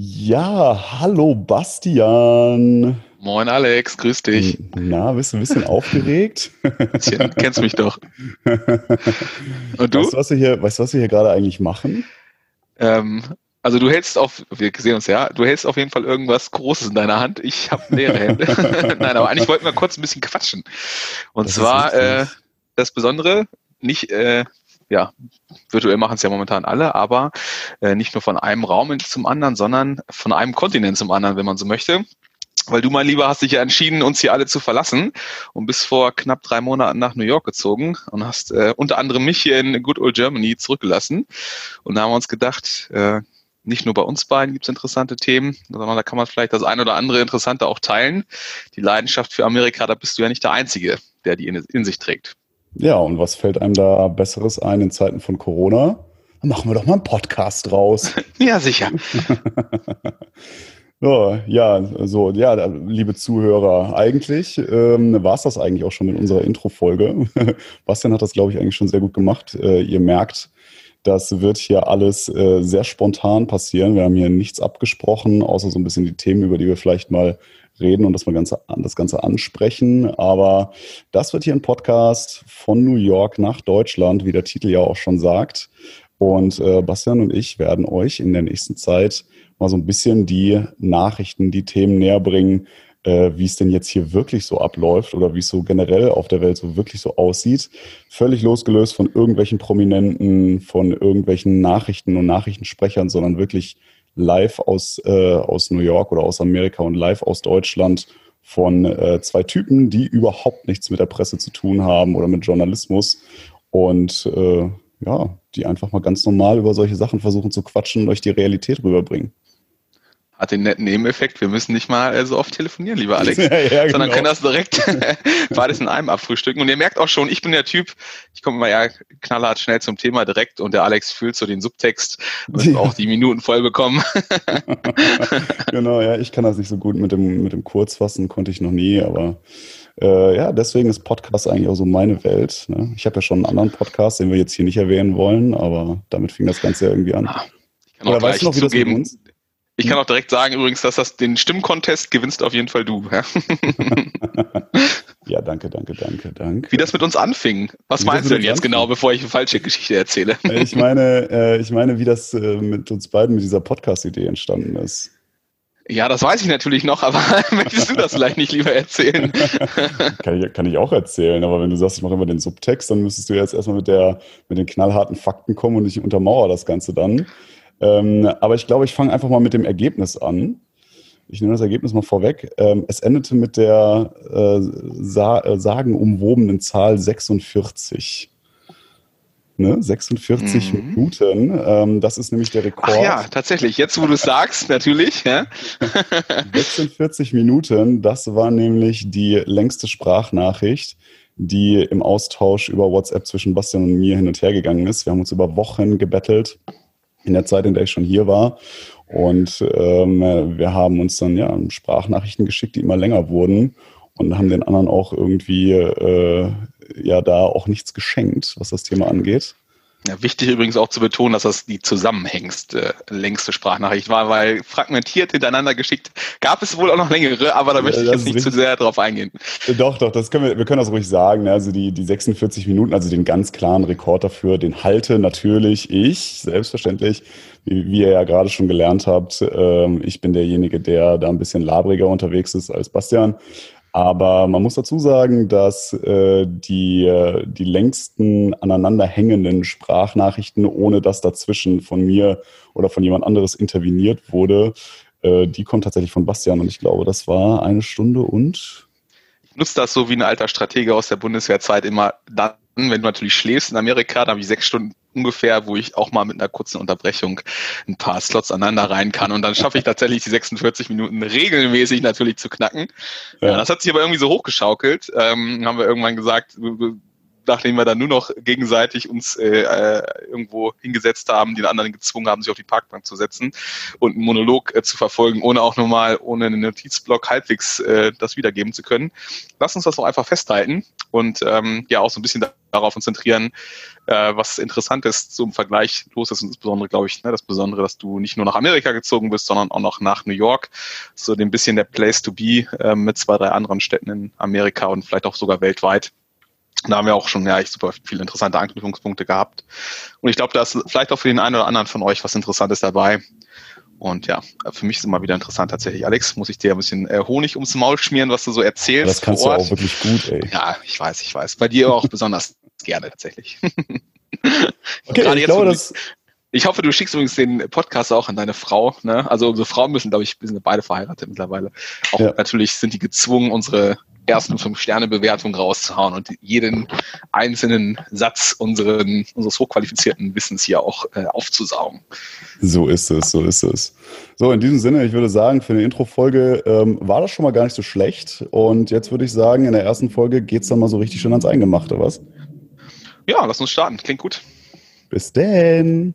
Ja, hallo Bastian. Moin Alex, grüß dich. Na, bist du ein bisschen aufgeregt? Bisschen, kennst mich doch. Und du? Weißt du, was wir hier, weißt was wir hier gerade eigentlich machen? Ähm, also du hältst auf, wir sehen uns ja, du hältst auf jeden Fall irgendwas Großes in deiner Hand. Ich habe leere Hände. Nein, aber eigentlich wollten wir kurz ein bisschen quatschen. Und das zwar äh, das Besondere, nicht äh, ja, virtuell machen es ja momentan alle, aber äh, nicht nur von einem Raum zum anderen, sondern von einem Kontinent zum anderen, wenn man so möchte. Weil du, mein Lieber, hast dich ja entschieden, uns hier alle zu verlassen und bist vor knapp drei Monaten nach New York gezogen und hast äh, unter anderem mich hier in Good Old Germany zurückgelassen. Und da haben wir uns gedacht, äh, nicht nur bei uns beiden gibt es interessante Themen, sondern da kann man vielleicht das ein oder andere Interessante auch teilen. Die Leidenschaft für Amerika, da bist du ja nicht der Einzige, der die in, in sich trägt. Ja, und was fällt einem da Besseres ein in Zeiten von Corona? Dann machen wir doch mal einen Podcast draus. ja, sicher. So, ja, so, ja, liebe Zuhörer, eigentlich ähm, war es das eigentlich auch schon in unserer Intro-Folge. Bastian hat das, glaube ich, eigentlich schon sehr gut gemacht. Äh, ihr merkt, das wird hier alles äh, sehr spontan passieren. Wir haben hier nichts abgesprochen, außer so ein bisschen die Themen, über die wir vielleicht mal reden und das ganze, das Ganze ansprechen. Aber das wird hier ein Podcast von New York nach Deutschland, wie der Titel ja auch schon sagt. Und äh, Bastian und ich werden euch in der nächsten Zeit mal so ein bisschen die Nachrichten, die Themen näher bringen, äh, wie es denn jetzt hier wirklich so abläuft oder wie es so generell auf der Welt so wirklich so aussieht. Völlig losgelöst von irgendwelchen Prominenten, von irgendwelchen Nachrichten und Nachrichtensprechern, sondern wirklich live aus, äh, aus New York oder aus Amerika und live aus Deutschland von äh, zwei Typen, die überhaupt nichts mit der Presse zu tun haben oder mit Journalismus und äh, ja, die einfach mal ganz normal über solche Sachen versuchen zu quatschen und euch die Realität rüberbringen hat den netten Nebeneffekt, wir müssen nicht mal so oft telefonieren, lieber Alex, ja, ja, genau. sondern können das direkt beides in einem abfrühstücken. Und ihr merkt auch schon, ich bin der Typ, ich komme immer ja knallhart schnell zum Thema direkt und der Alex fühlt so den Subtext und ja. auch die Minuten voll bekommen. genau, ja, ich kann das nicht so gut mit dem, mit dem Kurzfassen, konnte ich noch nie, aber äh, ja, deswegen ist Podcast eigentlich auch so meine Welt. Ne? Ich habe ja schon einen anderen Podcast, den wir jetzt hier nicht erwähnen wollen, aber damit fing das Ganze ja irgendwie an. Ah, ich kann auch Oder weißt du noch, wie zugeben, das mit uns? Ich kann auch direkt sagen übrigens, dass das den Stimmcontest gewinnst auf jeden Fall du. Ja, danke, danke, danke, danke. Wie das mit uns anfing. Was wie meinst du denn jetzt anfing? genau, bevor ich eine falsche Geschichte erzähle? Äh, ich meine, äh, ich meine, wie das äh, mit uns beiden mit dieser Podcast-Idee entstanden ist. Ja, das weiß ich natürlich noch, aber möchtest du das vielleicht nicht lieber erzählen? kann, ich, kann ich auch erzählen, aber wenn du sagst, ich mache immer den Subtext, dann müsstest du jetzt erstmal mit, der, mit den knallharten Fakten kommen und ich untermauere das Ganze dann. Ähm, aber ich glaube, ich fange einfach mal mit dem Ergebnis an. Ich nehme das Ergebnis mal vorweg. Ähm, es endete mit der äh, sa äh, sagenumwobenen Zahl 46. Ne? 46 mhm. Minuten. Ähm, das ist nämlich der Rekord. Ach ja, tatsächlich. Jetzt, wo du es sagst, natürlich. Ja? 46 Minuten, das war nämlich die längste Sprachnachricht, die im Austausch über WhatsApp zwischen Bastian und mir hin und her gegangen ist. Wir haben uns über Wochen gebettelt in der Zeit, in der ich schon hier war. Und ähm, wir haben uns dann ja Sprachnachrichten geschickt, die immer länger wurden und haben den anderen auch irgendwie äh, ja da auch nichts geschenkt, was das Thema angeht. Ja, wichtig übrigens auch zu betonen, dass das die zusammenhängste längste Sprachnachricht war, weil fragmentiert hintereinander geschickt gab es wohl auch noch längere, aber da möchte ich jetzt nicht zu sehr drauf eingehen. Doch, doch, das können wir, wir können das ruhig sagen. Ne? Also die, die 46 Minuten, also den ganz klaren Rekord dafür, den halte natürlich ich, selbstverständlich, wie, wie ihr ja gerade schon gelernt habt. Ähm, ich bin derjenige, der da ein bisschen labriger unterwegs ist als Bastian. Aber man muss dazu sagen, dass äh, die, äh, die längsten aneinanderhängenden Sprachnachrichten, ohne dass dazwischen von mir oder von jemand anderes interveniert wurde, äh, die kommt tatsächlich von Bastian. Und ich glaube, das war eine Stunde und. Ich nutze das so wie ein alter Stratege aus der Bundeswehrzeit immer dann, wenn du natürlich schläfst in Amerika, da habe ich sechs Stunden ungefähr, wo ich auch mal mit einer kurzen Unterbrechung ein paar Slots aneinander rein kann. Und dann schaffe ich tatsächlich die 46 Minuten regelmäßig natürlich zu knacken. Ja. das hat sich aber irgendwie so hochgeschaukelt. Ähm, haben wir irgendwann gesagt, nachdem wir dann nur noch gegenseitig uns äh, äh, irgendwo hingesetzt haben, den anderen gezwungen haben, sich auf die Parkbank zu setzen und einen Monolog äh, zu verfolgen, ohne auch nochmal, ohne einen Notizblock halbwegs äh, das wiedergeben zu können. Lass uns das doch einfach festhalten und ähm, ja auch so ein bisschen darauf konzentrieren, äh, was interessant ist zum Vergleich los ist. Und insbesondere, glaube ich, ne, das Besondere, dass du nicht nur nach Amerika gezogen bist, sondern auch noch nach New York. So ein bisschen der Place to be äh, mit zwei, drei anderen Städten in Amerika und vielleicht auch sogar weltweit. Da haben wir auch schon ja echt super viele interessante Anknüpfungspunkte gehabt. Und ich glaube, da ist vielleicht auch für den einen oder anderen von euch was Interessantes dabei. Und ja, für mich ist es immer wieder interessant tatsächlich. Alex, muss ich dir ein bisschen äh, Honig ums Maul schmieren, was du so erzählst. Das kannst du auch wirklich gut, ey. Ja, ich weiß, ich weiß. Bei dir auch besonders gerne tatsächlich. okay, Gerade ich glaube, das, ich hoffe, du schickst übrigens den Podcast auch an deine Frau. Ne? Also unsere Frauen müssen, glaube ich, wir sind beide verheiratet mittlerweile. Auch ja. natürlich sind die gezwungen, unsere ersten Fünf-Sterne-Bewertung rauszuhauen und jeden einzelnen Satz unseren, unseres hochqualifizierten Wissens hier auch äh, aufzusaugen. So ist es, so ist es. So, in diesem Sinne, ich würde sagen, für eine Intro-Folge ähm, war das schon mal gar nicht so schlecht. Und jetzt würde ich sagen, in der ersten Folge geht es dann mal so richtig schön ans Eingemachte, was? Ja, lass uns starten. Klingt gut. Bis denn.